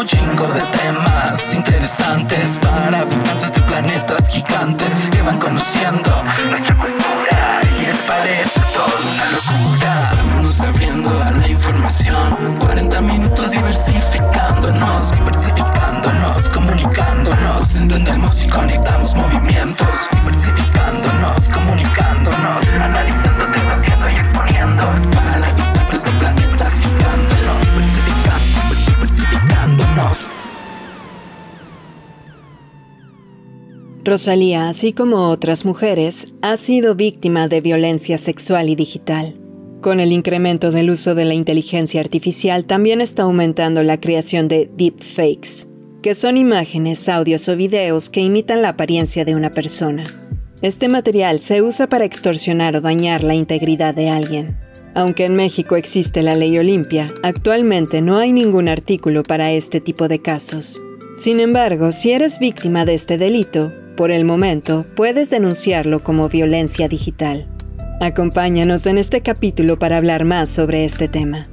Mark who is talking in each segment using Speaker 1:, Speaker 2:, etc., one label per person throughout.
Speaker 1: un chingo de temas interesantes para habitantes de planetas gigantes que van conociendo nuestra cultura y les parece todo una locura. Vámonos abriendo a la información. 40 minutos diversificándonos, diversificándonos, comunicándonos. Entendemos y conectamos movimientos, diversificándonos, comunicándonos, analizando, debatiendo y exponiendo para
Speaker 2: Rosalía, así como otras mujeres, ha sido víctima de violencia sexual y digital. Con el incremento del uso de la inteligencia artificial también está aumentando la creación de deepfakes, que son imágenes, audios o videos que imitan la apariencia de una persona. Este material se usa para extorsionar o dañar la integridad de alguien. Aunque en México existe la ley Olimpia, actualmente no hay ningún artículo para este tipo de casos. Sin embargo, si eres víctima de este delito, por el momento puedes denunciarlo como violencia digital. Acompáñanos en este capítulo para hablar más sobre este tema.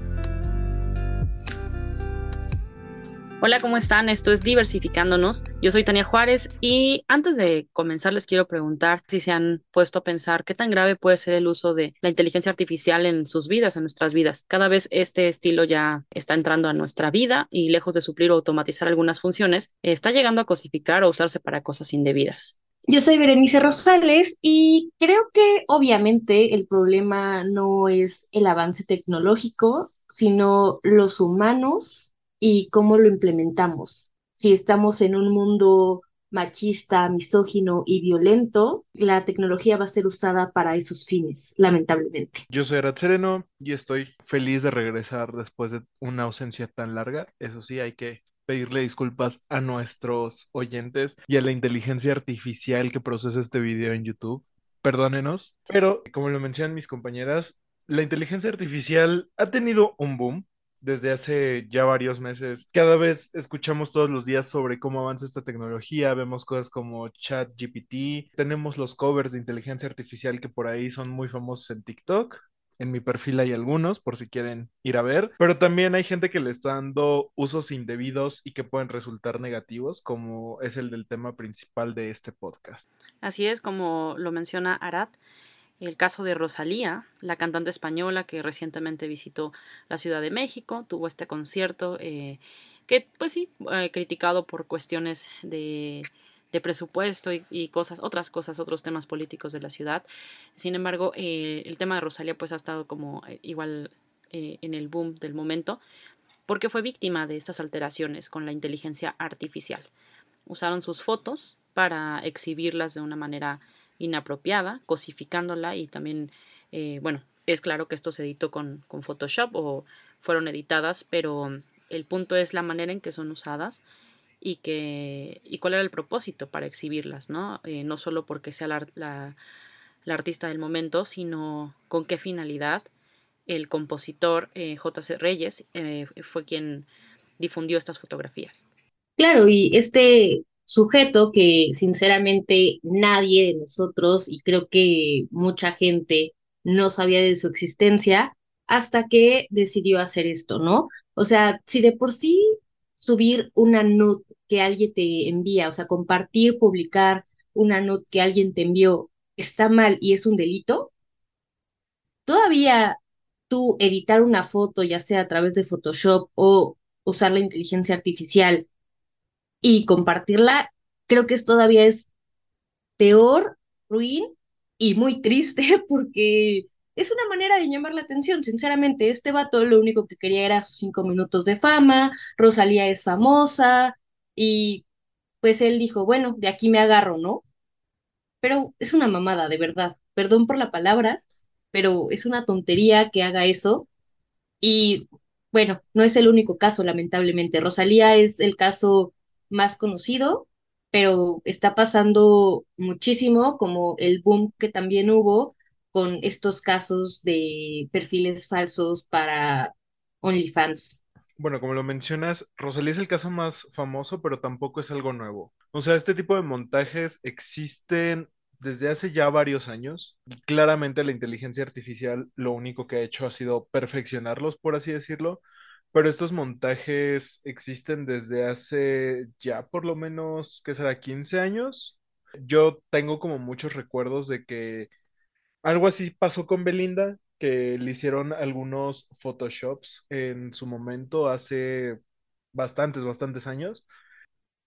Speaker 3: Hola, ¿cómo están? Esto es Diversificándonos. Yo soy Tania Juárez y antes de comenzar les quiero preguntar si se han puesto a pensar qué tan grave puede ser el uso de la inteligencia artificial en sus vidas, en nuestras vidas. Cada vez este estilo ya está entrando a nuestra vida y lejos de suplir o automatizar algunas funciones, está llegando a cosificar o usarse para cosas indebidas.
Speaker 4: Yo soy Berenice Rosales y creo que obviamente el problema no es el avance tecnológico, sino los humanos y cómo lo implementamos. Si estamos en un mundo machista, misógino y violento, la tecnología va a ser usada para esos fines, lamentablemente.
Speaker 5: Yo soy Arad Sereno y estoy feliz de regresar después de una ausencia tan larga. Eso sí, hay que pedirle disculpas a nuestros oyentes y a la inteligencia artificial que procesa este video en YouTube. Perdónenos, pero como lo mencionan mis compañeras, la inteligencia artificial ha tenido un boom desde hace ya varios meses. Cada vez escuchamos todos los días sobre cómo avanza esta tecnología, vemos cosas como ChatGPT, tenemos los covers de inteligencia artificial que por ahí son muy famosos en TikTok. En mi perfil hay algunos, por si quieren ir a ver, pero también hay gente que le está dando usos indebidos y que pueden resultar negativos, como es el del tema principal de este podcast.
Speaker 3: Así es, como lo menciona Arad, el caso de Rosalía, la cantante española que recientemente visitó la Ciudad de México, tuvo este concierto eh, que, pues sí, eh, criticado por cuestiones de, presupuesto y, cosas, otras cosas, otros temas políticos de la ciudad. Sin embargo, eh, el tema de Rosalía pues ha estado como igual en el boom del momento porque fue víctima de estas alteraciones con la inteligencia artificial. Usaron sus fotos para exhibirlas de una manera inapropiada, cosificándola y también, eh, bueno, es claro que esto se editó con, con, Photoshop o fueron editadas, pero el punto es la manera en que son usadas y que y cuál era el propósito para exhibirlas, ¿no? Eh, no solo porque sea la, la, artista del momento, sino con qué finalidad. El compositor eh, J.C. Reyes fue quien difundió estas fotografías.
Speaker 4: Claro, y este sujeto que sinceramente nadie de nosotros y creo que mucha gente no sabía de su existencia hasta que decidió hacer esto, ¿no? O sea, si de por sí subir una note que alguien te envía, o sea, compartir, publicar una note que alguien te envió está mal y es un delito, todavía tú editar una foto, ya sea a través de Photoshop o usar la inteligencia artificial y compartirla, creo que es todavía es peor, ruin y muy triste porque es una manera de llamar la atención. Sinceramente, este vato lo único que quería era sus cinco minutos de fama, Rosalía es famosa y pues él dijo, bueno, de aquí me agarro, ¿no? Pero es una mamada, de verdad. Perdón por la palabra, pero es una tontería que haga eso. Y bueno, no es el único caso, lamentablemente. Rosalía es el caso más conocido, pero está pasando muchísimo como el boom que también hubo con estos casos de perfiles falsos para OnlyFans.
Speaker 5: Bueno, como lo mencionas, Rosalía es el caso más famoso, pero tampoco es algo nuevo. O sea, este tipo de montajes existen desde hace ya varios años. Claramente la inteligencia artificial lo único que ha hecho ha sido perfeccionarlos, por así decirlo, pero estos montajes existen desde hace ya por lo menos, ¿qué será? 15 años. Yo tengo como muchos recuerdos de que algo así pasó con Belinda, que le hicieron algunos photoshops en su momento hace bastantes, bastantes años.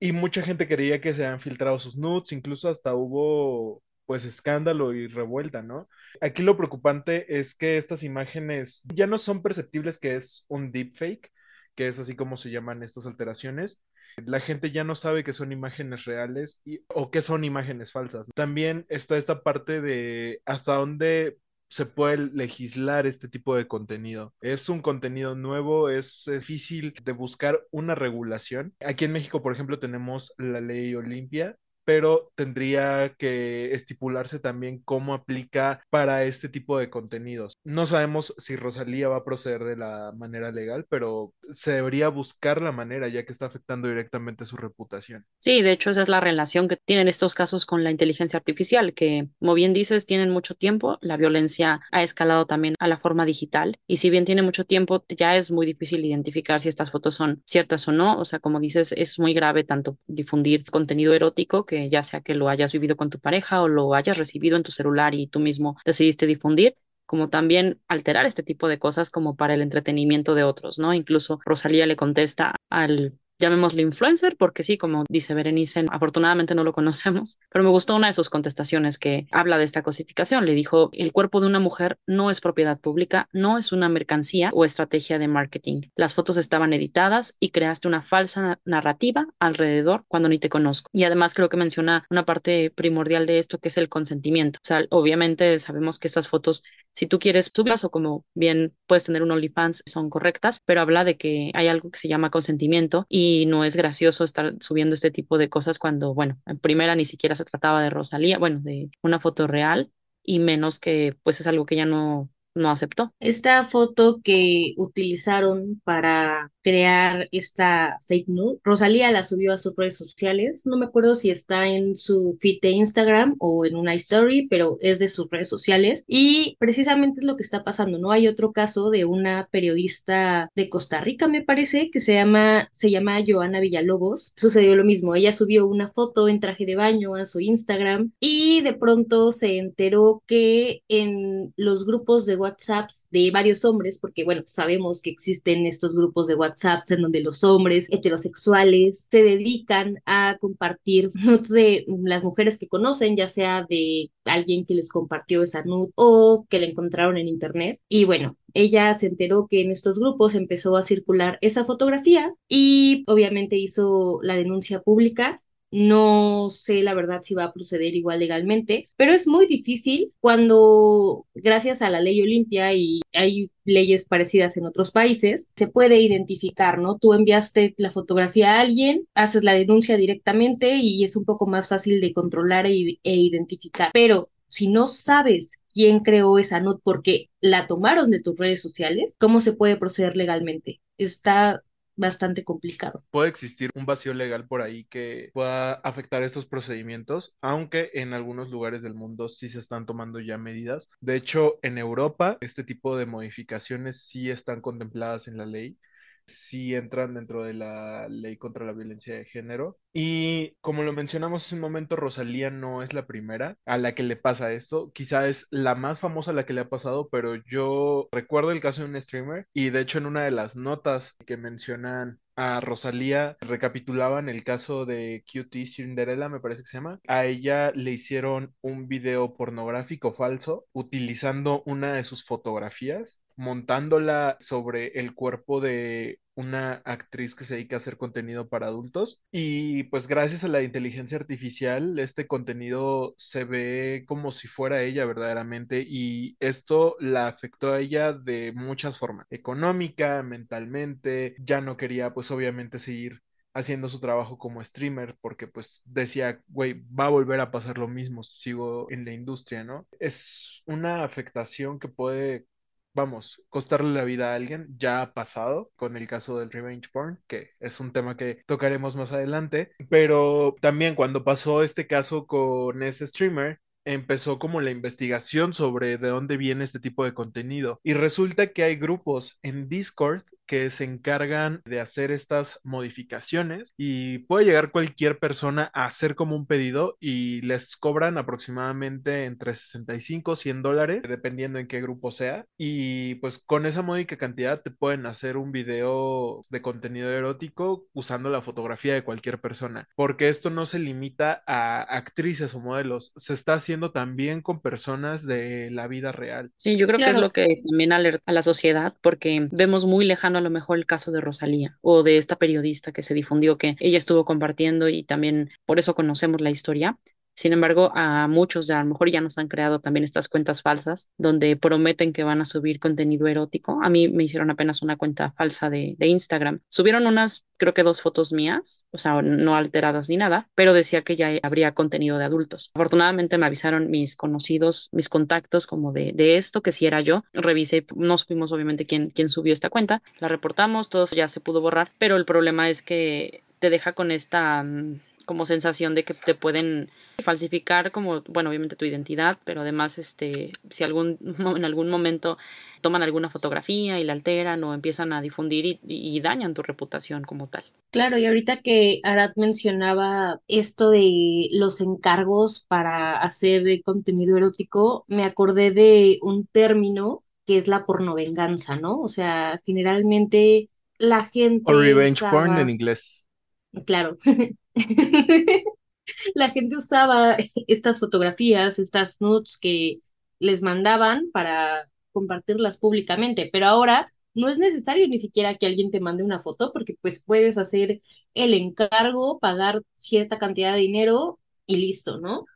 Speaker 5: Y mucha gente creía que se habían filtrado sus nudes, incluso hasta hubo pues escándalo y revuelta, ¿no? Aquí lo preocupante es que estas imágenes ya no son perceptibles que es un deepfake, que es así como se llaman estas alteraciones. La gente ya no sabe que son imágenes reales y, o que son imágenes falsas. También está esta parte de hasta dónde se puede legislar este tipo de contenido. Es un contenido nuevo, es difícil de buscar una regulación. Aquí en México, por ejemplo, tenemos la ley Olimpia, pero tendría que estipularse también cómo aplica para este tipo de contenidos. No sabemos si Rosalía va a proceder de la manera legal, pero se debería buscar la manera ya que está afectando directamente su reputación.
Speaker 3: Sí, de hecho esa es la relación que tienen estos casos con la inteligencia artificial, que como bien dices, tienen mucho tiempo, la violencia ha escalado también a la forma digital y si bien tiene mucho tiempo, ya es muy difícil identificar si estas fotos son ciertas o no, o sea, como dices, es muy grave tanto difundir contenido erótico que ya sea que lo hayas vivido con tu pareja o lo hayas recibido en tu celular y tú mismo decidiste difundir, como también alterar este tipo de cosas como para el entretenimiento de otros, ¿no? Incluso Rosalía le contesta al llamémoslo influencer, porque sí, como dice Berenice, afortunadamente no lo conocemos, pero me gustó una de sus contestaciones que habla de esta cosificación. Le dijo, el cuerpo de una mujer no es propiedad pública, no es una mercancía o estrategia de marketing. Las fotos estaban editadas y creaste una falsa narrativa alrededor cuando ni te conozco. Y además creo que menciona una parte primordial de esto que es el consentimiento. O sea, obviamente sabemos que estas fotos, si tú quieres sublas o como bien puedes tener un OnlyFans, son correctas, pero habla de que hay algo que se llama consentimiento y y no es gracioso estar subiendo este tipo de cosas cuando, bueno, en primera ni siquiera se trataba de Rosalía, bueno, de una foto real y menos que pues es algo que ya no no aceptó.
Speaker 4: Esta foto que utilizaron para crear esta fake news, Rosalía la subió a sus redes sociales, no me acuerdo si está en su feed de Instagram o en una story, pero es de sus redes sociales. Y precisamente es lo que está pasando, ¿no? Hay otro caso de una periodista de Costa Rica, me parece, que se llama, se llama Joana Villalobos, sucedió lo mismo, ella subió una foto en traje de baño a su Instagram y de pronto se enteró que en los grupos de WhatsApps de varios hombres, porque bueno, sabemos que existen estos grupos de WhatsApps en donde los hombres heterosexuales se dedican a compartir nudes de las mujeres que conocen, ya sea de alguien que les compartió esa nude o que la encontraron en internet. Y bueno, ella se enteró que en estos grupos empezó a circular esa fotografía y obviamente hizo la denuncia pública no sé la verdad si va a proceder igual legalmente, pero es muy difícil cuando, gracias a la ley Olimpia y hay leyes parecidas en otros países, se puede identificar, ¿no? Tú enviaste la fotografía a alguien, haces la denuncia directamente y es un poco más fácil de controlar e, e identificar. Pero si no sabes quién creó esa nota porque la tomaron de tus redes sociales, ¿cómo se puede proceder legalmente? Está bastante complicado.
Speaker 5: Puede existir un vacío legal por ahí que pueda afectar estos procedimientos, aunque en algunos lugares del mundo sí se están tomando ya medidas. De hecho, en Europa, este tipo de modificaciones sí están contempladas en la ley sí entran dentro de la ley contra la violencia de género. Y como lo mencionamos hace un momento, Rosalía no es la primera a la que le pasa esto. Quizá es la más famosa a la que le ha pasado, pero yo recuerdo el caso de un streamer y de hecho en una de las notas que mencionan a Rosalía recapitulaban el caso de QT Cinderella, me parece que se llama. A ella le hicieron un video pornográfico falso utilizando una de sus fotografías montándola sobre el cuerpo de una actriz que se dedica a hacer contenido para adultos y pues gracias a la inteligencia artificial este contenido se ve como si fuera ella verdaderamente y esto la afectó a ella de muchas formas, económica, mentalmente, ya no quería pues obviamente seguir haciendo su trabajo como streamer porque pues decía, güey, va a volver a pasar lo mismo si sigo en la industria, ¿no? Es una afectación que puede vamos, costarle la vida a alguien, ya ha pasado con el caso del revenge porn, que es un tema que tocaremos más adelante, pero también cuando pasó este caso con ese streamer, empezó como la investigación sobre de dónde viene este tipo de contenido. Y resulta que hay grupos en Discord que se encargan de hacer estas modificaciones y puede llegar cualquier persona a hacer como un pedido y les cobran aproximadamente entre 65 100 dólares, dependiendo en qué grupo sea. Y pues con esa módica cantidad te pueden hacer un video de contenido erótico usando la fotografía de cualquier persona, porque esto no se limita a actrices o modelos, se está haciendo también con personas de la vida real.
Speaker 3: Sí, yo creo que es lo que también alerta a la sociedad, porque vemos muy lejano a lo mejor el caso de Rosalía o de esta periodista que se difundió que ella estuvo compartiendo y también por eso conocemos la historia. Sin embargo, a muchos ya a lo mejor ya nos han creado también estas cuentas falsas donde prometen que van a subir contenido erótico. A mí me hicieron apenas una cuenta falsa de, Instagram. Subieron unas, creo que dos fotos mías, o sea, no alteradas ni nada, pero decía que ya habría contenido de adultos. Afortunadamente me avisaron mis conocidos, mis contactos como de, de esto, que si era yo. Revisé, no supimos obviamente quién, quién subió esta cuenta. La reportamos, todo ya se pudo borrar, pero el problema es que te deja con esta mm, como sensación de que te pueden falsificar como, bueno, obviamente tu identidad, pero además, este, si algún, en algún momento toman alguna fotografía y la alteran o empiezan a difundir y, dañan tu reputación como tal.
Speaker 4: Claro, y ahorita que Arad mencionaba esto de los encargos para hacer contenido erótico, me acordé de un término que es la pornovenganza, ¿no? O sea, generalmente la gente...
Speaker 5: O revenge porn en inglés.
Speaker 4: Claro. la gente usaba estas fotografías, estas nudes que les mandaban para compartirlas públicamente, pero ahora no es necesario ni siquiera que alguien te mande una foto porque pues puedes hacer el encargo, pagar cierta cantidad de dinero y listo, ¿no?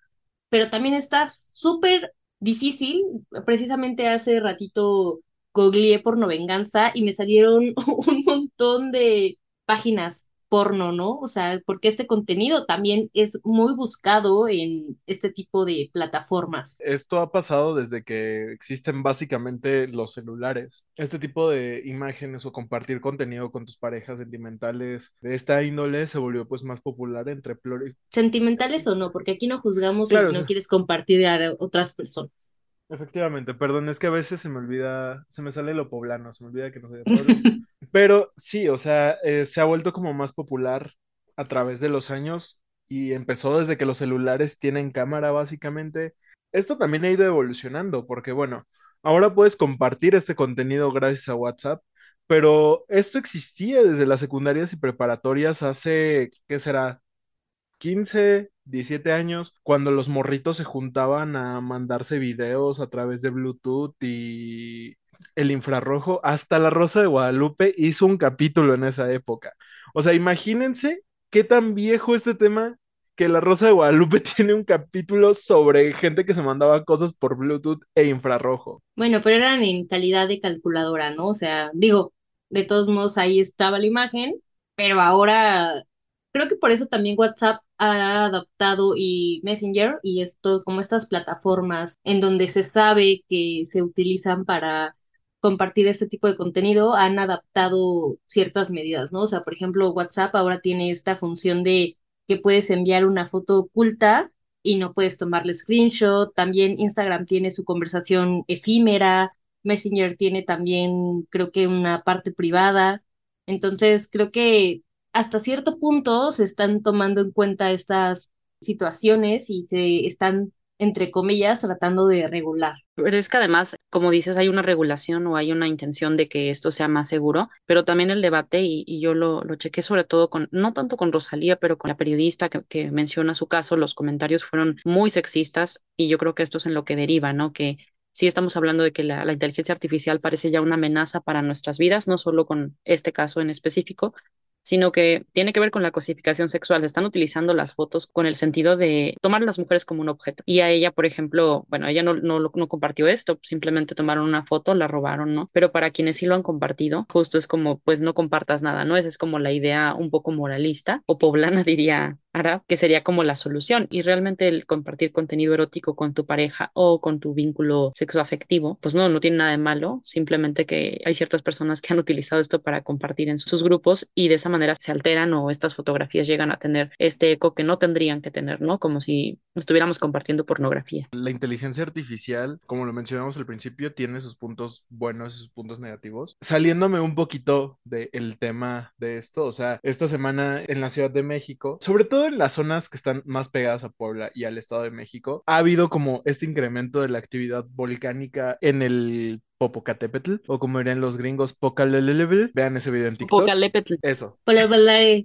Speaker 4: Pero también está súper difícil, precisamente hace ratito googleé porno venganza y me salieron un montón de páginas porno, ¿no? O sea, porque este contenido también es muy buscado en este tipo de plataformas.
Speaker 5: Esto ha pasado desde que existen básicamente los celulares. Este tipo de imágenes o compartir contenido con tus parejas sentimentales de esta índole se volvió pues más popular entre pluri...
Speaker 4: Sentimentales o no, porque aquí no juzgamos si no quieres compartir a otras personas.
Speaker 5: Efectivamente, perdón, es que a veces se me olvida, se me sale lo poblano, se me olvida que no soy de Pero sí, o sea, eh, se ha vuelto como más popular a través de los años y empezó desde que los celulares tienen cámara, básicamente. Esto también ha ido evolucionando, porque bueno, ahora puedes compartir este contenido gracias a WhatsApp, pero esto existía desde las secundarias y preparatorias hace, ¿qué será? 15, 17 años, cuando los morritos se juntaban a mandarse videos a través de Bluetooth y el infrarrojo, hasta La Rosa de Guadalupe hizo un capítulo en esa época. O sea, imagínense qué tan viejo este tema que La Rosa de Guadalupe tiene un capítulo sobre gente que se mandaba cosas por Bluetooth e infrarrojo.
Speaker 4: Bueno, pero eran en calidad de calculadora, ¿no? O sea, digo, de todos modos ahí estaba la imagen, pero ahora creo que por eso también WhatsApp ha adaptado y Messenger y esto como estas plataformas en donde se sabe que se utilizan para compartir este tipo de contenido han adaptado ciertas medidas, ¿no? O sea, por ejemplo, WhatsApp ahora tiene esta función de que puedes enviar una foto oculta y no puedes tomarle screenshot. También Instagram tiene su conversación efímera. Messenger tiene también, creo que, una parte privada. Entonces, creo que hasta cierto punto se están tomando en cuenta estas situaciones y se están entre comillas, tratando de regular.
Speaker 3: Pero es que además, como dices, hay una regulación o hay una intención de que esto sea más seguro, pero también el debate, y, yo lo, chequé sobre todo con, no tanto con Rosalía, pero con la periodista que, menciona su caso, los comentarios fueron muy sexistas y yo creo que esto es en lo que deriva, ¿no? Que sí estamos hablando de que la, inteligencia artificial parece ya una amenaza para nuestras vidas, no solo con este caso en específico, sino que tiene que ver con la cosificación sexual. Se están utilizando las fotos con el sentido de tomar a las mujeres como un objeto. Y a ella, por ejemplo, bueno, ella no, no, no compartió esto, simplemente tomaron una foto, la robaron, ¿no? Pero para quienes sí lo han compartido, justo es como, pues no compartas nada, ¿no? Esa es como la idea un poco moralista o poblana, diría Ara, que sería como la solución. Y realmente el compartir contenido erótico con tu pareja o con tu vínculo sexoafectivo, pues no, no tiene nada de malo, simplemente que hay ciertas personas que han utilizado esto para compartir en sus grupos y de esa manera se alteran o estas fotografías llegan a tener este eco que no tendrían que tener, ¿no? Como si estuviéramos compartiendo pornografía.
Speaker 5: La inteligencia artificial, como lo mencionamos al principio, tiene sus puntos buenos y sus puntos negativos. Saliéndome un poquito del tema de esto, o sea, esta semana en la Ciudad de México, sobre todo en las zonas que están más pegadas a Puebla y al Estado de México, ha habido como este incremento de la actividad volcánica en el Popocatépetl, o como dirían los gringos, Pocalelebel. Vean ese video en TikTok. Eso.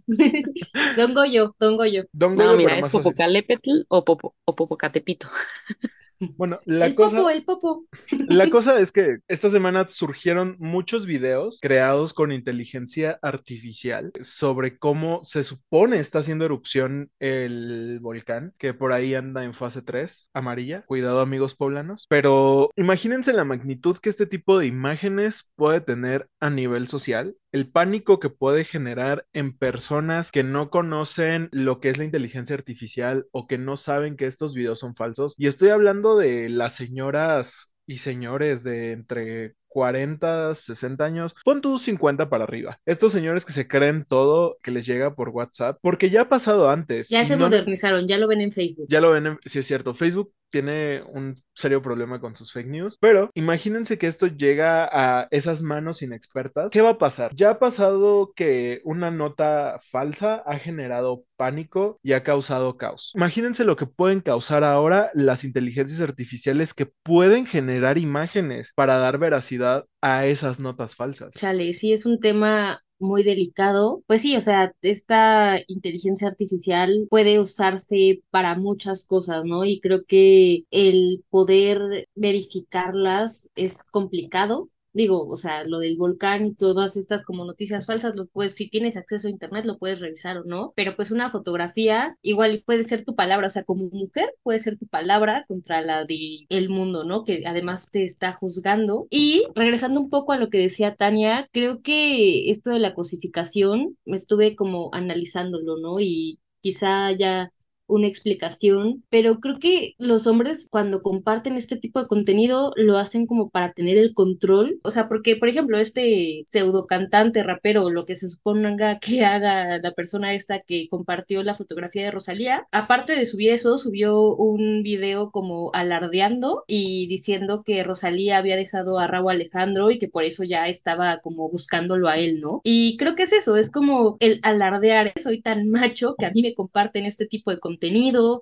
Speaker 4: Don Goyo, Don Goyo.
Speaker 5: Don
Speaker 3: No,
Speaker 5: Goyo,
Speaker 3: mira,
Speaker 5: pero
Speaker 3: es. Popocatépetl o, Popo- o Popocatepito.
Speaker 5: Bueno, la
Speaker 4: el
Speaker 5: cosa...
Speaker 4: popo, el popo.
Speaker 5: La cosa es que esta semana surgieron muchos videos creados con inteligencia artificial sobre cómo se supone está haciendo erupción el volcán, que por ahí anda en fase 3, amarilla. Cuidado amigos poblanos. Pero imagínense la magnitud que este tipo de imágenes puede tener a nivel social. El pánico que puede generar en personas que no conocen lo que es la inteligencia artificial o que no saben que estos videos son falsos. Y estoy hablando de las señoras y señores de entre 40, 60 años, pon tú 50 para arriba. Estos señores que se creen todo que les llega por WhatsApp, porque ya ha pasado antes.
Speaker 4: Ya se
Speaker 5: no-
Speaker 4: modernizaron, ya lo ven en Facebook.
Speaker 5: ya lo ven, en- sí es cierto, Facebook tiene un serio problema con sus fake news, pero imagínense que esto llega a esas manos inexpertas. ¿Qué va a pasar? Ya ha pasado que una nota falsa ha generado pánico y ha causado caos. Imagínense lo que pueden causar ahora las inteligencias artificiales que pueden generar imágenes para dar veracidad a esas notas falsas.
Speaker 4: Chale, sí es un tema muy delicado. Pues sí, o sea, esta inteligencia artificial puede usarse para muchas cosas, ¿no? Y creo que el poder verificarlas es complicado. Digo, o sea, lo del volcán y todas estas como noticias falsas, lo puedes, si tienes acceso a internet, lo puedes revisar o no, pero pues una fotografía igual puede ser tu palabra, o sea, como mujer puede ser tu palabra contra la de mundo, ¿no? Que además te está juzgando. Y regresando un poco a lo que decía Tania, creo que esto de la cosificación, me estuve como analizándolo, ¿no? Y quizá ya una explicación, pero creo que los hombres cuando comparten este tipo de contenido lo hacen como para tener el control, o sea, porque por ejemplo este pseudo cantante, rapero, lo que se suponga que haga la persona esta que compartió la fotografía de Rosalía, aparte de subir eso, subió un video como alardeando y diciendo que Rosalía había dejado a Raúl Alejandro y que por eso ya estaba como buscándolo a él, ¿no? Y creo que es eso, es como el alardear, soy tan macho que a mí me comparten este tipo de contenido,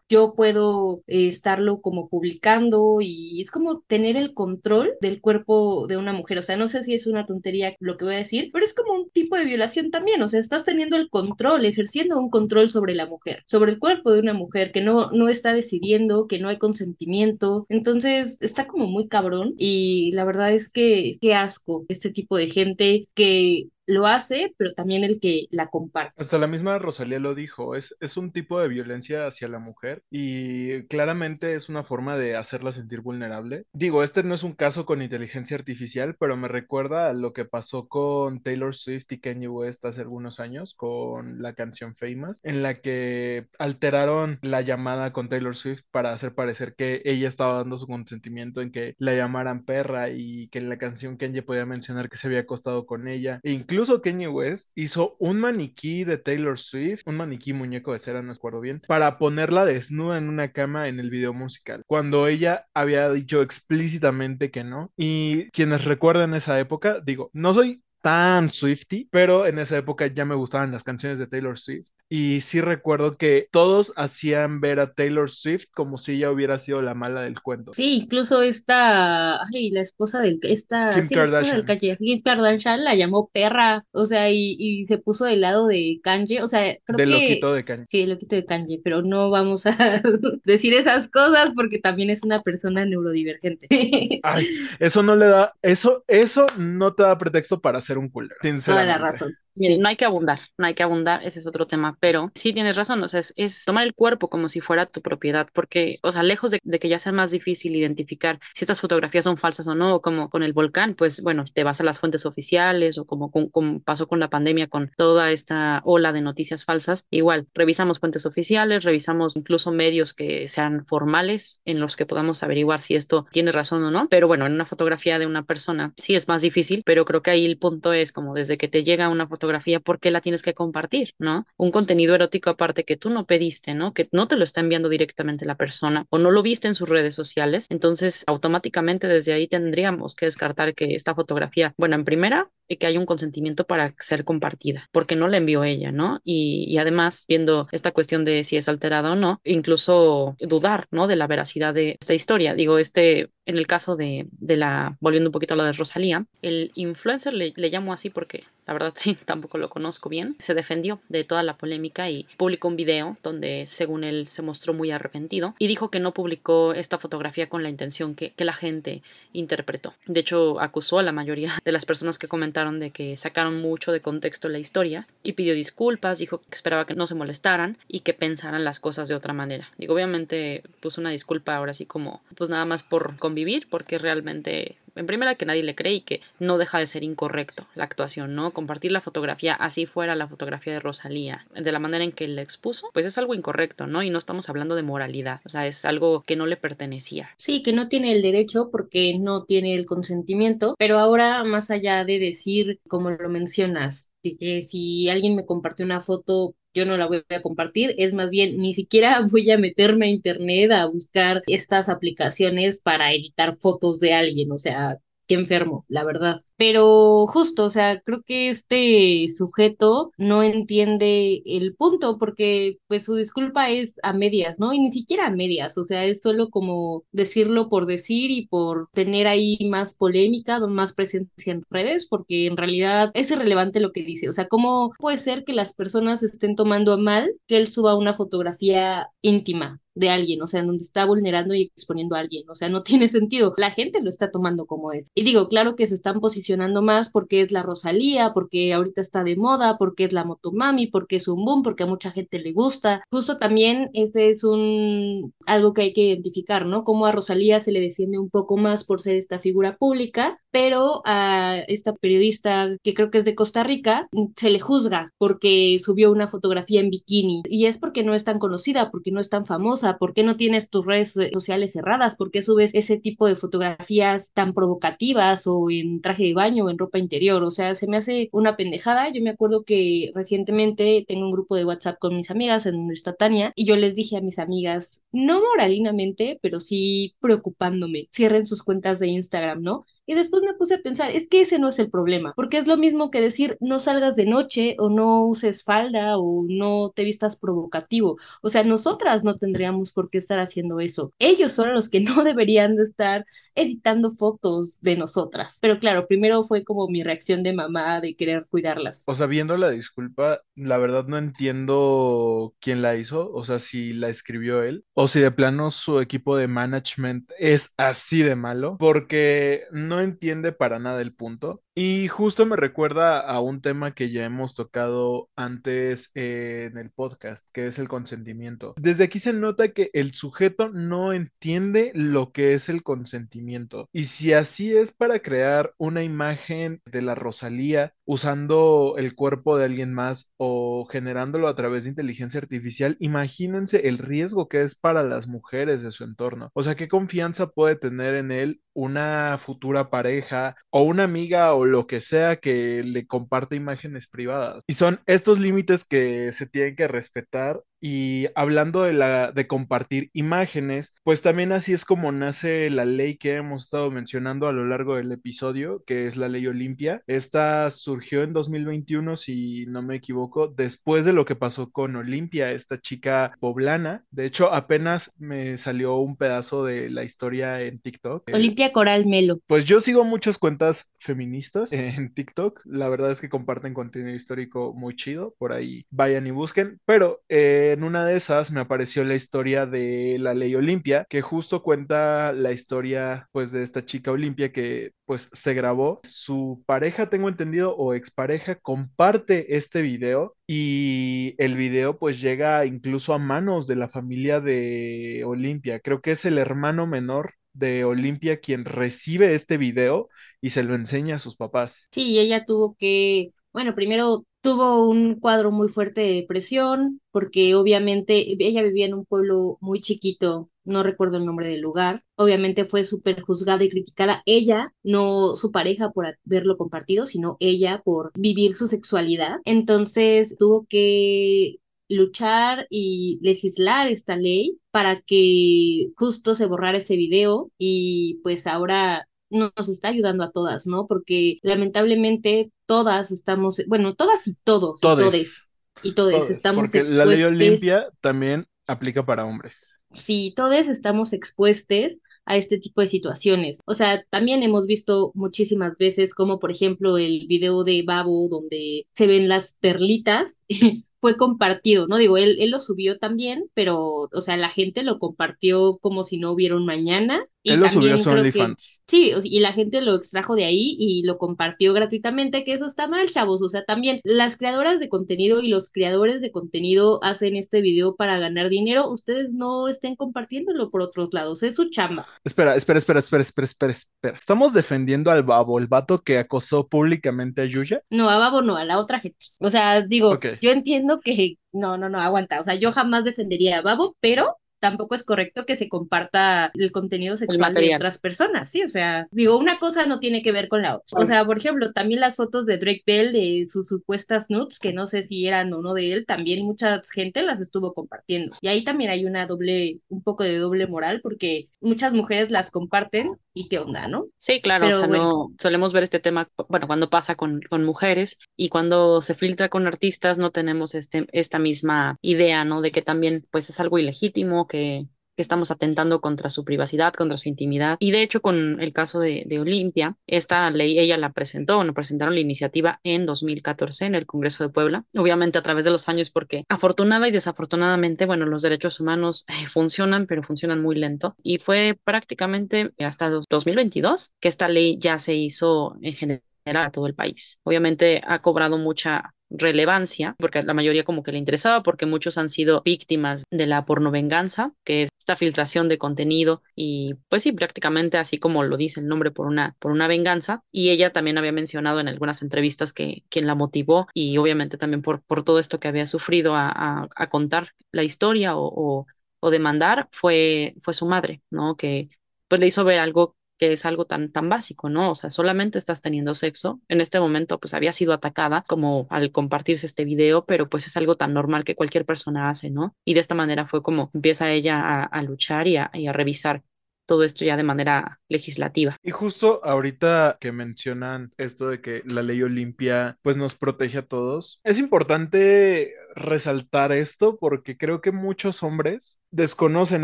Speaker 4: yo puedo eh, estarlo como publicando y es como tener el control del cuerpo de una mujer, o sea, no sé si es una tontería lo que voy a decir, pero es como un tipo de violación también, o sea, estás teniendo el control, ejerciendo un control sobre la mujer, sobre el cuerpo de una mujer que no, no está decidiendo, que no hay consentimiento, entonces está como muy cabrón y la verdad es que qué asco este tipo de gente que lo hace, pero también el que la comparte.
Speaker 5: Hasta la misma Rosalía lo dijo, es, es un tipo de violencia hacia la mujer y claramente es una forma de hacerla sentir vulnerable. Digo, este no es un caso con inteligencia artificial, pero me recuerda a lo que pasó con Taylor Swift y Kanye West hace algunos años con la canción Famous, en la que alteraron la llamada con Taylor Swift para hacer parecer que ella estaba dando su consentimiento en que la llamaran perra y que en la canción Kanye podía mencionar que se había acostado con ella e incluso Incluso Kanye West hizo un maniquí de Taylor Swift, un maniquí muñeco de cera, no recuerdo bien, para ponerla desnuda en una cama en el video musical, cuando ella había dicho explícitamente que no. Y quienes recuerdan esa época, digo, no soy tan Swifty, pero en esa época ya me gustaban las canciones de Taylor Swift. Y sí recuerdo que todos hacían ver a Taylor Swift como si ella hubiera sido la mala del cuento.
Speaker 4: Sí, incluso esta, ay, la esposa del, esta,
Speaker 5: Kim
Speaker 4: sí, la esposa
Speaker 5: Kardashian.
Speaker 4: del Kanye, Kim Kardashian la llamó perra, o sea, y, y se puso del lado de Kanye, o sea, creo
Speaker 5: De
Speaker 4: que,
Speaker 5: loquito de Kanye.
Speaker 4: sí, loquito de Kanye, pero no vamos a decir esas cosas porque también es una persona neurodivergente.
Speaker 5: Ay, eso no le da, eso, eso no te da pretexto para ser un culero,
Speaker 4: Toda
Speaker 5: sinceramente.
Speaker 4: la razón.
Speaker 3: No hay que abundar, no hay que abundar, ese es otro tema, pero sí tienes razón, o sea, es, tomar el cuerpo como si fuera tu propiedad, porque, o sea, lejos de, que ya sea más difícil identificar si estas fotografías son falsas o no, como con el volcán, pues bueno, te vas a las fuentes oficiales o como, como pasó con la pandemia, con toda esta ola de noticias falsas, igual, revisamos fuentes oficiales, revisamos incluso medios que sean formales en los que podamos averiguar si esto tiene razón o no, pero bueno, en una fotografía de una persona sí es más difícil, pero creo que ahí el punto es como desde que te llega una fotografía, ¿por qué la tienes que compartir, no? Un contenido erótico aparte que tú no pediste, ¿no? Que no te lo está enviando directamente la persona o no lo viste en sus redes sociales, entonces automáticamente desde ahí tendríamos que descartar que esta fotografía, bueno, en primera, y que hay un consentimiento para ser compartida, porque no la envió ella, ¿no? Y, además, viendo esta cuestión de si es alterada o no, incluso dudar, ¿no? De la veracidad de esta historia. Digo, este, en el caso de, de la, volviendo un poquito a lo de Rosalía, el influencer le, le llamo así porque la verdad sí, tampoco lo conozco bien, se defendió de toda la polémica y publicó un video donde según él se mostró muy arrepentido y dijo que no publicó esta fotografía con la intención que, la gente interpretó. De hecho, acusó a la mayoría de las personas que comentaron de que sacaron mucho de contexto la historia y pidió disculpas, dijo que esperaba que no se molestaran y que pensaran las cosas de otra manera. Digo, obviamente puso una disculpa ahora sí como pues nada más por convivir porque realmente en primera que nadie le cree y que no deja de ser incorrecto la actuación, ¿no? Compartir la fotografía así fuera la fotografía de Rosalía, de la manera en que él expuso, pues es algo incorrecto, ¿no? Y no estamos hablando de moralidad, o sea, es algo que no le pertenecía.
Speaker 4: Sí, que no tiene el derecho porque no tiene el consentimiento, pero ahora más allá de decir, como lo mencionas, que si alguien me compartió una foto yo no la voy a compartir, es más bien ni siquiera voy a meterme a internet a buscar estas aplicaciones para editar fotos de alguien, o sea, qué enfermo, la verdad. Pero justo, o sea, creo que este sujeto no entiende el punto porque pues su disculpa es a medias, ¿no? Y ni siquiera a medias, o sea, es solo como decirlo por decir y por tener ahí más polémica, más presencia en redes, porque en realidad es irrelevante lo que dice, o sea, ¿cómo puede ser que las personas estén tomando a mal que él suba una fotografía íntima? de alguien, o sea, en donde está vulnerando y exponiendo a alguien, o sea, no tiene sentido. La gente lo está tomando como es. Y digo, claro que se están posicionando más porque es la Rosalía, porque ahorita está de moda, porque es la Motomami, porque es un boom, porque a mucha gente le gusta. Justo también ese es un algo que hay que identificar, ¿no? Como a Rosalía se le defiende un poco más por ser esta figura pública, pero a esta periodista que creo que es de Costa Rica se le juzga porque subió una fotografía en bikini y es porque no es tan conocida, porque no es tan famosa, porque no tienes tus redes sociales cerradas, porque subes ese tipo de fotografías tan provocativas o en traje de baño o en ropa interior, o sea, se me hace una pendejada. Yo me acuerdo que recientemente tengo un grupo de WhatsApp con mis amigas en donde está Tania y yo les dije a mis amigas, no moralinamente, pero sí preocupándome, cierren sus cuentas de Instagram, ¿no? Y después me puse a pensar, es que ese no es el problema, porque es lo mismo que decir no salgas de noche o no uses falda o no te vistas provocativo. O sea, nosotras no tendríamos por qué estar haciendo eso. Ellos son los que no deberían de estar editando fotos de nosotras. Pero claro, primero fue como mi reacción de mamá de querer cuidarlas.
Speaker 5: O sea, viendo la disculpa, la verdad no entiendo quién la hizo, o sea, si la escribió él o si de plano su equipo de management es así de malo, porque no entiende para nada el punto. Y justo me recuerda a un tema que ya hemos tocado antes en el podcast, que es el consentimiento. Desde aquí se nota que el sujeto no entiende lo que es el consentimiento. Y si así es para crear una imagen de la Rosalía usando el cuerpo de alguien más o generándolo a través de inteligencia artificial, imagínense el riesgo que es para las mujeres de su entorno. O sea, ¿qué confianza puede tener en él una futura pareja o una amiga o lo que sea que le comparte imágenes privadas. Y son estos límites que se tienen que respetar y hablando de la de compartir imágenes, pues también así es como nace la ley que hemos estado mencionando a lo largo del episodio, que es la ley Olimpia. Esta surgió en 2021, si no me equivoco, después de lo que pasó con Olimpia, esta chica poblana. De hecho, apenas me salió un pedazo de la historia en TikTok.
Speaker 4: Olimpia Coral Melo.
Speaker 5: Pues yo sigo muchas cuentas feministas en TikTok. La verdad es que comparten contenido histórico muy chido. Por ahí vayan y busquen. Pero eh, en una de esas me apareció la historia de la ley Olimpia, que justo cuenta la historia pues de esta chica Olimpia que pues se grabó. Su pareja, tengo entendido, o expareja, comparte este video y el video pues llega incluso a manos de la familia de Olimpia. Creo que es el hermano menor de Olimpia quien recibe este video y se lo enseña a sus papás.
Speaker 4: Sí, ella tuvo que, bueno, primero tuvo un cuadro muy fuerte de depresión, porque obviamente ella vivía en un pueblo muy chiquito, no recuerdo el nombre del lugar, obviamente fue súper juzgada y criticada, ella, no su pareja por haberlo compartido, sino ella por vivir su sexualidad, entonces tuvo que luchar y legislar esta ley para que justo se borrara ese video y pues ahora nos está ayudando a todas, ¿no? Porque lamentablemente todas estamos, bueno, todas y todos,
Speaker 5: Todes.
Speaker 4: y todos, y todes estamos
Speaker 5: Porque la ley
Speaker 4: expuestes-
Speaker 5: Olimpia también aplica para hombres.
Speaker 4: Sí, todos estamos expuestos a este tipo de situaciones. O sea, también hemos visto muchísimas veces como, por ejemplo, el video de Babo donde se ven las perlitas. fue compartido, ¿no? Digo, él, él lo subió también, pero, o sea, la gente lo compartió como si no hubiera un mañana. Y
Speaker 5: Él lo subió a su OnlyFans.
Speaker 4: Sí, y la gente lo extrajo de ahí y lo compartió gratuitamente, que eso está mal, chavos. O sea, también las creadoras de contenido y los creadores de contenido hacen este video para ganar dinero. Ustedes no estén compartiéndolo por otros lados, es su chamba.
Speaker 5: Espera, espera, espera, espera, espera, espera, espera. Estamos defendiendo al babo, el vato que acosó públicamente a Yuya.
Speaker 4: No, a Babo no, a la otra gente. O sea, digo, yo entiendo que no, no, no, aguanta. O sea, yo jamás defendería a Babo, pero tampoco es correcto que se comparta el contenido sexual de
Speaker 3: material.
Speaker 4: otras personas, ¿sí? O sea, digo, una cosa no tiene que ver con la otra. O sea, por ejemplo, también las fotos de Drake Bell de sus supuestas nudes, que no sé si eran o no de él, también mucha gente las estuvo compartiendo. Y ahí también hay una doble, un poco de doble moral, porque muchas mujeres las comparten y qué onda, ¿no?
Speaker 3: Sí, claro,
Speaker 4: Pero
Speaker 3: o sea,
Speaker 4: bueno.
Speaker 3: no solemos ver este tema, bueno, cuando pasa con, con mujeres y cuando se filtra con artistas no tenemos este, esta misma idea, ¿no? De que también pues es algo ilegítimo, que, que estamos atentando contra su privacidad, contra su intimidad. Y de hecho, con el caso de, Olimpia, esta ley ella la presentó, bueno, presentaron la iniciativa en 2014 en el Congreso de Puebla, obviamente a través de los años, porque afortunada y desafortunadamente, bueno, los derechos humanos eh, funcionan, pero funcionan muy lento. Y fue prácticamente hasta dos- 2022 que esta ley ya se hizo en general a todo el país. Obviamente ha cobrado mucha relevancia, porque la mayoría como que le interesaba, porque muchos han sido víctimas de la pornovenganza, que es esta filtración de contenido y pues sí, prácticamente así como lo dice el nombre por una, por una venganza. Y ella también había mencionado en algunas entrevistas que quien la motivó y obviamente también por, por todo esto que había sufrido a, a- a contar la historia o, o, o demandar fue, fue su madre, ¿no? Que pues le hizo ver algo que es algo tan, tan básico, ¿no? O sea, solamente estás teniendo sexo. En este momento, pues había sido atacada como al compartirse este video, pero pues es algo tan normal que cualquier persona hace, ¿no? Y de esta manera fue como empieza ella a, luchar y a, y a revisar todo esto ya de manera legislativa.
Speaker 5: Y justo ahorita que mencionan esto de que la ley Olimpia pues nos protege a todos, es importante resaltar esto porque creo que muchos hombres desconocen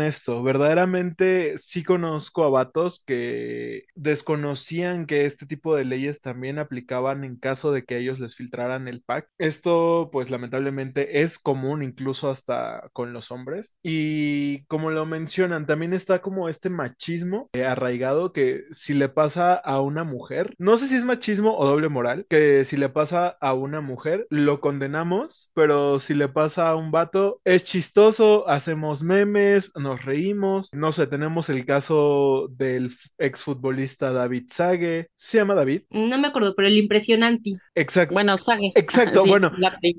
Speaker 5: esto. Verdaderamente sí conozco a vatos que desconocían que este tipo de leyes también aplicaban en caso de que ellos les filtraran el pack. Esto pues lamentablemente es común incluso hasta con los hombres. Y como lo mencionan, también está como este machismo eh, arraigado que si le pasa a una mujer, no sé si es machismo o doble moral, que si le pasa a una mujer lo condenamos, pero si le pasa a un vato es chistoso, hacemos memes, nos reímos, no sé, tenemos el caso del exfutbolista David Sage, se llama David,
Speaker 4: No me acuerdo, pero el impresionante.
Speaker 5: exacto.
Speaker 3: Bueno, Sage.
Speaker 5: Exacto,
Speaker 3: Sí,
Speaker 5: bueno,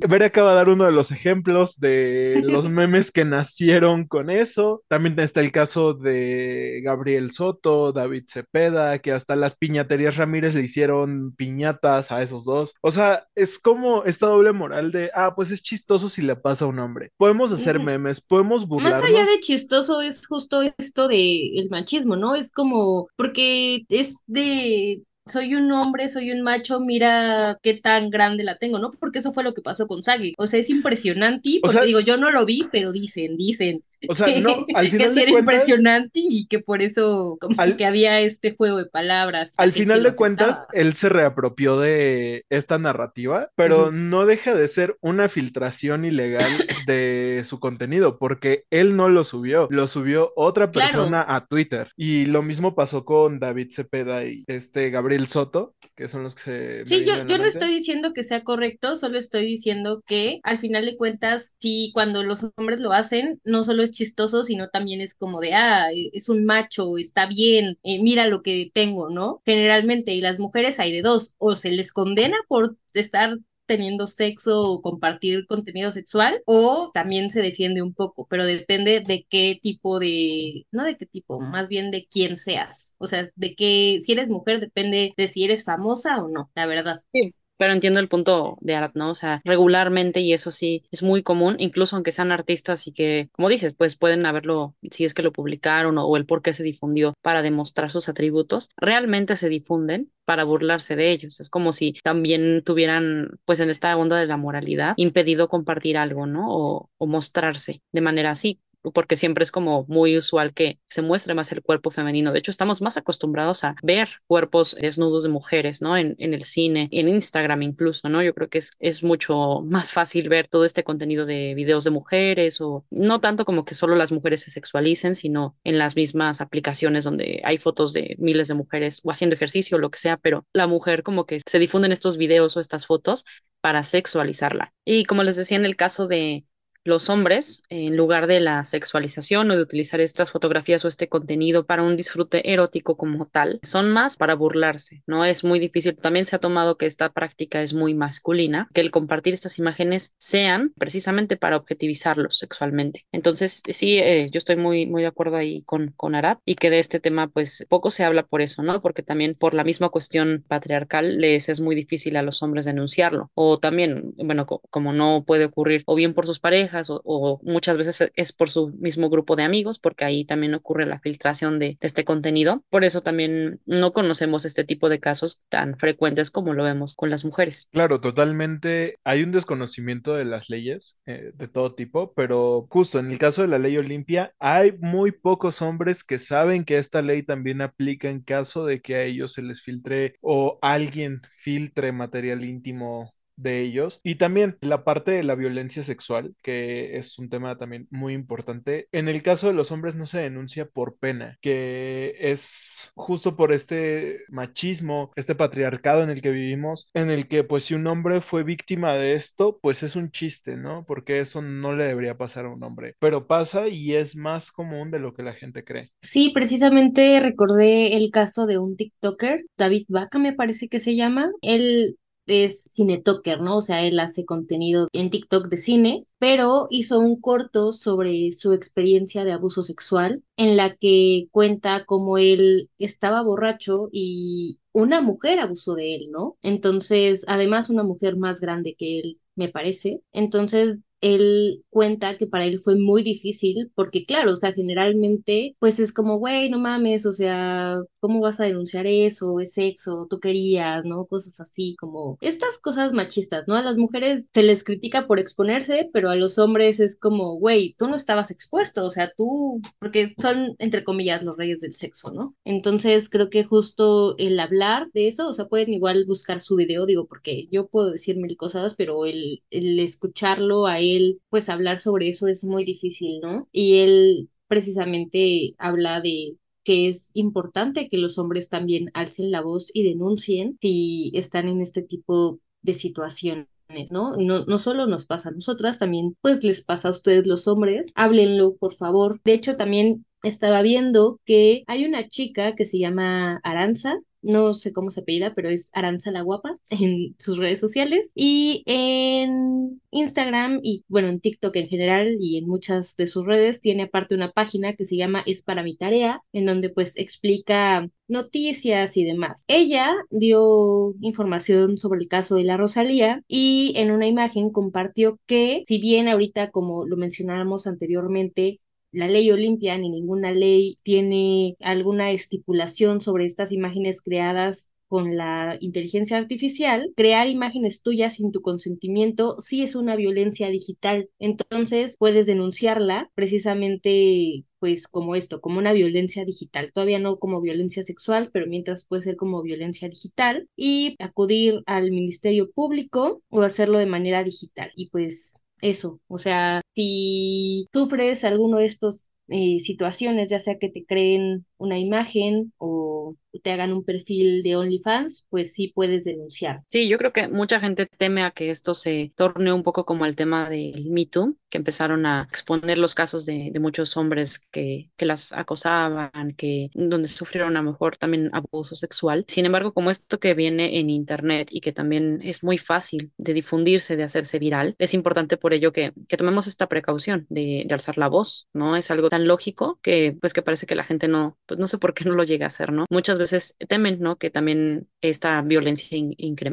Speaker 5: Ver acaba de dar uno de los ejemplos de los memes que nacieron con eso. También está el caso de Gabriel Soto, David Cepeda, que hasta las piñaterías Ramírez le hicieron piñatas a esos dos. O sea, es como esta doble moral de, ah, pues es chistoso si le pasa a un hombre. Podemos hacer memes, podemos
Speaker 4: Más
Speaker 5: burlarnos.
Speaker 4: allá de chistoso es justo esto de el machismo, ¿no? Es como, porque es de, soy un hombre, soy un macho, mira qué tan grande la tengo, ¿no? Porque eso fue lo que pasó con Sagi. O sea, es impresionante,
Speaker 5: O
Speaker 4: porque
Speaker 5: sea-
Speaker 4: digo, yo no lo vi, pero dicen, dicen.
Speaker 5: O sea, no, al
Speaker 4: que
Speaker 5: final
Speaker 4: sí
Speaker 5: de
Speaker 4: era
Speaker 5: cuentas,
Speaker 4: impresionante y que por eso como
Speaker 5: Al-
Speaker 4: que había este juego de palabras.
Speaker 5: al final de cuentas, él se reapropió de esta narrativa, pero no deja de ser una filtración ilegal de su contenido, porque él no lo subió, lo subió otra
Speaker 4: Claro.
Speaker 5: persona a Twitter. Y lo mismo pasó con David Cepeda y este Gabriel Soto, que son los que se
Speaker 4: Sí, yo, no estoy diciendo que sea correcto, solo estoy diciendo que al final de cuentas, sí, cuando los hombres lo hacen, no solo es chistoso, sino también es como de, ah, e- es un macho, está bien, eh, mira lo que tengo, ¿no? Generalmente, y las mujeres hay de dos, o se les condena por estar teniendo sexo o compartir contenido sexual, o también se defiende un poco, pero depende de qué tipo de, no de qué tipo, más bien de quién seas. O sea, de que si eres mujer depende de si eres famosa o no, la verdad.
Speaker 3: Sí, pero entiendo el punto de Arat, ¿no? O sea, regularmente, y eso sí es muy común, incluso aunque sean artistas y que, como dices, pues pueden haberlo, si es que lo publicaron o, o el por qué se difundió para demostrar sus atributos, realmente se difunden para burlarse de ellos. Es como si también tuvieran, pues en esta onda de la moralidad, impedido compartir algo, ¿no? O, o mostrarse de manera así porque siempre es como muy usual que se muestre más el cuerpo femenino. De hecho, estamos más acostumbrados a ver cuerpos desnudos de mujeres, ¿no? En, en el cine, en Instagram incluso, ¿no? Yo creo que es, es mucho más fácil ver todo este contenido de videos de mujeres o no tanto como que solo las mujeres se sexualicen, sino en las mismas aplicaciones donde hay fotos de miles de mujeres o haciendo ejercicio o lo que sea, pero la mujer como que se difunden estos videos o estas fotos para sexualizarla. Y como les decía en el caso de los hombres, en lugar de la sexualización o de utilizar estas fotografías o este contenido para un disfrute erótico como tal, son más para burlarse, ¿no? Es muy difícil. También se ha tomado que esta práctica es muy masculina, que el compartir estas imágenes sean precisamente para objetivizarlos sexualmente. Entonces, sí, eh, yo estoy muy, muy de acuerdo ahí con, con Arad y que de este tema, pues, poco se habla por eso, ¿no? Porque también por la misma cuestión patriarcal les es muy difícil a los hombres denunciarlo. O también, bueno, co- como no puede ocurrir o bien por sus parejas, o, muchas veces es por su mismo grupo de amigos, porque ahí también ocurre la filtración de, de este contenido. Por eso también no conocemos este tipo de casos tan frecuentes como lo vemos con las mujeres.
Speaker 5: Claro, totalmente. Hay un desconocimiento de las leyes eh, de todo tipo, pero justo en el caso de la ley Olimpia, hay muy pocos hombres que saben que esta ley también aplica en caso de que a ellos se les filtre o alguien filtre material íntimo de ellos. Y también la parte de la violencia sexual, que es un tema también muy importante. En el caso de los hombres no se denuncia por pena, que es justo por este machismo, este patriarcado en el que vivimos, en el que pues si un hombre fue víctima de esto, pues es un chiste, ¿no? Porque eso no le debería pasar a un hombre, pero pasa y es más común de lo que la gente cree.
Speaker 4: Sí, precisamente recordé el caso de un TikToker, David Vaca me parece que se llama. Él es cinetalker, ¿no? O sea, él hace contenido en TikTok de cine, pero hizo un corto sobre su experiencia de abuso sexual, en la que cuenta cómo él estaba borracho y una mujer abusó de él, ¿no? Entonces, además, una mujer más grande que él, me parece. Entonces, él cuenta que para él fue muy difícil porque claro, o sea, generalmente pues es como, güey, no mames, o sea, ¿cómo vas a denunciar eso? Es sexo, tú querías, ¿no? Cosas así, como estas cosas machistas, ¿no? A las mujeres se les critica por exponerse, pero a los hombres es como, güey, tú no estabas expuesto, o sea, tú, porque son, entre comillas, los reyes del sexo, ¿no? Entonces creo que justo el hablar de eso, o sea, pueden igual buscar su video, digo, porque yo puedo decir mil cosas, pero el, el escucharlo a él, pues hablar sobre eso es muy difícil, ¿no? Y él precisamente habla de que es importante que los hombres también alcen la voz y denuncien si están en este tipo de situaciones. ¿no? No, no solo nos pasa a nosotras, también pues les pasa a ustedes los hombres. Háblenlo, por favor. De hecho, también estaba viendo que hay una chica que se llama Aranza, no sé cómo se apellida, pero es Aranza la Guapa en sus redes sociales y en Instagram y bueno, en TikTok en general y en muchas de sus redes tiene aparte una página que se llama Es para mi tarea, en donde pues explica noticias y demás. Ella dio información sobre el caso de la Rosalía y en una imagen compartió que si bien ahorita como lo mencionábamos anteriormente la ley Olimpia ni ninguna ley tiene alguna estipulación sobre estas imágenes creadas con la inteligencia artificial, crear imágenes tuyas sin tu consentimiento sí es una violencia digital. Entonces puedes denunciarla precisamente pues como esto, como una violencia digital, todavía no como violencia sexual, pero mientras puede ser como violencia digital y acudir al Ministerio Público o hacerlo de manera digital. Y pues eso, o sea, si sufres alguno de estos eh, situaciones, ya sea que te creen una imagen o te hagan un perfil de OnlyFans, pues sí puedes denunciar.
Speaker 3: Sí, yo creo que mucha gente teme a que esto se torne un poco como el tema del Me Too, que empezaron a exponer los casos de, de muchos hombres que, que, las acosaban, que donde sufrieron a lo mejor también abuso sexual. Sin embargo, como esto que viene en Internet y que también es muy fácil de difundirse, de hacerse viral, es importante por ello que, que tomemos esta precaución de, de, alzar la voz, ¿no? Es algo tan lógico que pues que parece que la gente no, pues no sé por qué no lo llega a hacer, ¿no? Muchas veces temen, ¿no? Que también esta violencia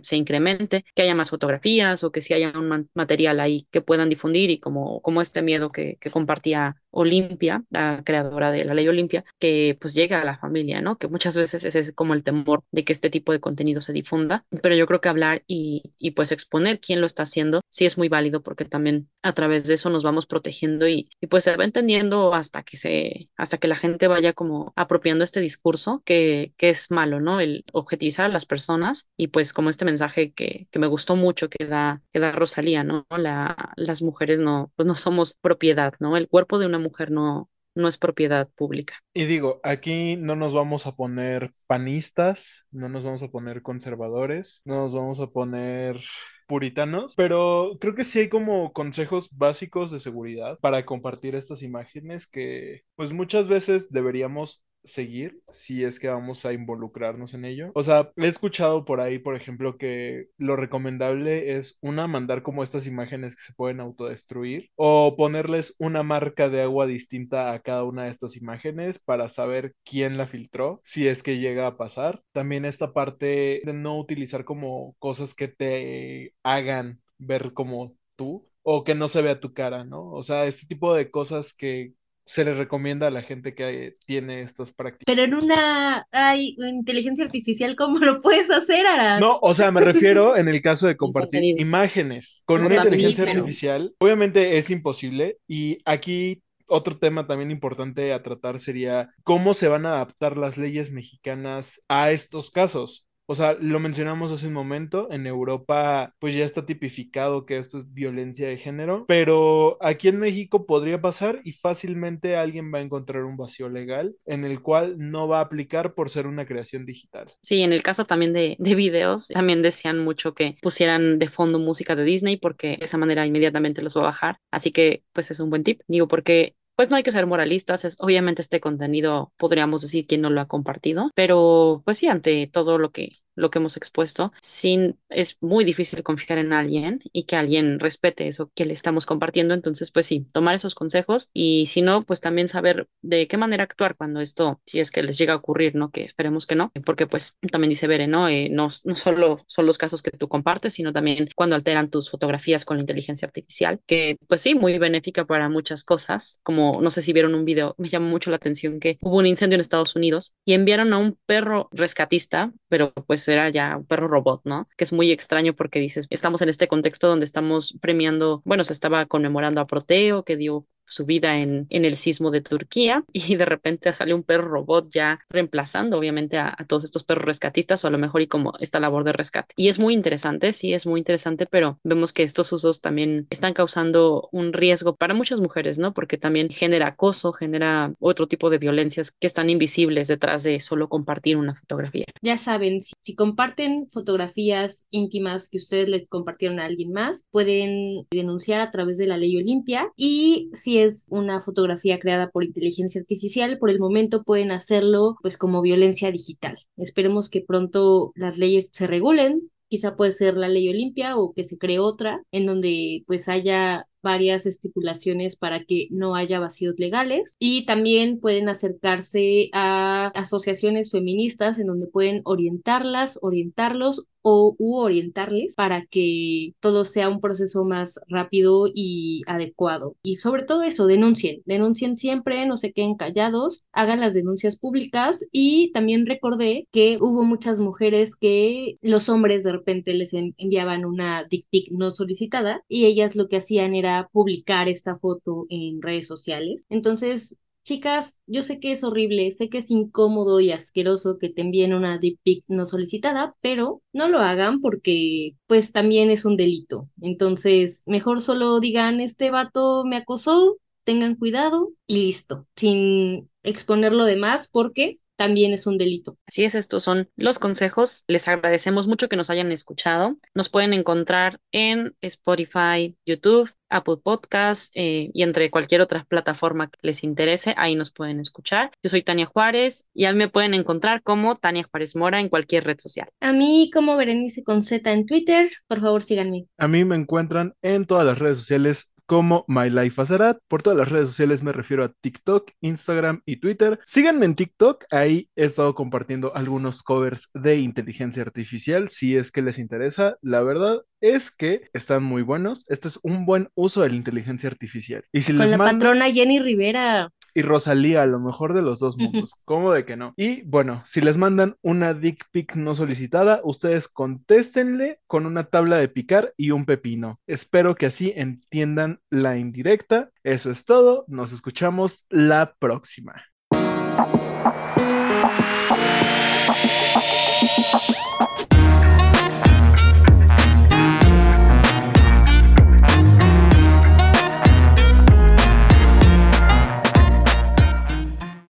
Speaker 3: se incremente, que haya más fotografías o que si haya un material ahí que puedan difundir y como, como este miedo que, que compartía Olimpia, la creadora de la ley Olimpia, que pues llega a la familia, ¿no? Que muchas veces ese es como el temor de que este tipo de contenido se difunda, pero yo creo que hablar y, y pues exponer quién lo está haciendo sí es muy válido porque también a través de eso nos vamos protegiendo y, y pues se va entendiendo hasta que se, hasta que la gente vaya como apropiando este discurso que, que es malo, ¿no? El objetivizar a las personas y pues como este mensaje que, que me gustó mucho que da, que da Rosalía, ¿no? La, las mujeres no, pues no somos propiedad, ¿no? El cuerpo de una mujer no, no es propiedad pública.
Speaker 5: Y digo, aquí no nos vamos a poner panistas, no nos vamos a poner conservadores, no nos vamos a poner puritanos, pero creo que sí hay como consejos básicos de seguridad para compartir estas imágenes que pues muchas veces deberíamos seguir si es que vamos a involucrarnos en ello. O sea, he escuchado por ahí, por ejemplo, que lo recomendable es una, mandar como estas imágenes que se pueden autodestruir o ponerles una marca de agua distinta a cada una de estas imágenes para saber quién la filtró, si es que llega a pasar. También esta parte de no utilizar como cosas que te hagan ver como tú o que no se vea tu cara, ¿no? O sea, este tipo de cosas que se le recomienda a la gente que tiene estas prácticas.
Speaker 4: Pero en una hay inteligencia artificial, ¿cómo lo puedes hacer, Ara?
Speaker 5: No, o sea, me refiero en el caso de compartir imágenes con una inteligencia artificial. Obviamente es imposible y aquí otro tema también importante a tratar sería cómo se van a adaptar las leyes mexicanas a estos casos. O sea, lo mencionamos hace un momento, en Europa pues ya está tipificado que esto es violencia de género, pero aquí en México podría pasar y fácilmente alguien va a encontrar un vacío legal en el cual no va a aplicar por ser una creación digital.
Speaker 3: Sí, en el caso también de, de videos, también decían mucho que pusieran de fondo música de Disney porque de esa manera inmediatamente los va a bajar, así que pues es un buen tip, digo porque pues no hay que ser moralistas, es, obviamente este contenido podríamos decir quién no lo ha compartido, pero pues sí, ante todo lo que lo que hemos expuesto, sin, es muy difícil confiar en alguien y que alguien respete eso que le estamos compartiendo. Entonces, pues sí, tomar esos consejos y si no, pues también saber de qué manera actuar cuando esto, si es que les llega a ocurrir, ¿no? Que esperemos que no, porque pues también dice Bere, ¿no? Eh, no, no solo son los casos que tú compartes, sino también cuando alteran tus fotografías con la inteligencia artificial, que pues sí, muy benéfica para muchas cosas, como no sé si vieron un video, me llamó mucho la atención que hubo un incendio en Estados Unidos y enviaron a un perro rescatista, pero pues era ya un perro robot, ¿no? Que es muy extraño porque dices, estamos en este contexto donde estamos premiando, bueno, se estaba conmemorando a Proteo, que dio su vida en, el sismo de Turquía y de repente sale un perro robot ya reemplazando obviamente a, a, todos estos perros rescatistas o a lo mejor y como esta labor de rescate. Y es muy interesante, sí, es muy interesante, pero vemos que estos usos también están causando un riesgo para muchas mujeres, ¿no? Porque también genera acoso, genera otro tipo de violencias que están invisibles detrás de solo compartir una fotografía.
Speaker 4: Ya saben, si, si comparten fotografías íntimas que ustedes les compartieron a alguien más, pueden denunciar a través de la ley Olimpia y si es una fotografía creada por inteligencia artificial, por el momento pueden hacerlo pues como violencia digital. Esperemos que pronto las leyes se regulen, quizá puede ser la ley Olimpia o que se cree otra en donde pues haya varias estipulaciones para que no haya vacíos legales y también pueden acercarse a asociaciones feministas en donde pueden orientarlas, orientarlos o orientarles para que todo sea un proceso más rápido y adecuado. Y sobre todo eso, denuncien, denuncien siempre, no se queden callados, hagan las denuncias públicas y también recordé que hubo muchas mujeres que los hombres de repente les enviaban una dick pic no solicitada y ellas lo que hacían era publicar esta foto en redes sociales. Entonces, Chicas, yo sé que es horrible, sé que es incómodo y asqueroso que te envíen una deep pic no solicitada, pero no lo hagan porque pues también es un delito. Entonces, mejor solo digan, este vato me acosó, tengan cuidado y listo, sin exponerlo de más porque también es un delito.
Speaker 3: Así es, estos son los consejos. Les agradecemos mucho que nos hayan escuchado. Nos pueden encontrar en Spotify, YouTube, Apple Podcast eh, y entre cualquier otra plataforma que les interese, ahí nos pueden escuchar. Yo soy Tania Juárez y a mí me pueden encontrar como Tania Juárez Mora en cualquier red social.
Speaker 4: A mí como Berenice con Z en Twitter, por favor síganme.
Speaker 5: A mí me encuentran en todas las redes sociales como My Life Azarat. Por todas las redes sociales me refiero a TikTok, Instagram y Twitter. Síganme en TikTok, ahí he estado compartiendo algunos covers de inteligencia artificial, si es que les interesa. La verdad es que están muy buenos. Este es un buen uso de la inteligencia artificial. Y si
Speaker 4: Con
Speaker 5: les
Speaker 4: la
Speaker 5: mando-
Speaker 4: patrona Jenny Rivera.
Speaker 5: Y Rosalía, a lo mejor de los dos mundos. ¿Cómo de que no? Y bueno, si les mandan una dick pic no solicitada, ustedes contéstenle con una tabla de picar y un pepino. Espero que así entiendan la indirecta. Eso es todo. Nos escuchamos la próxima.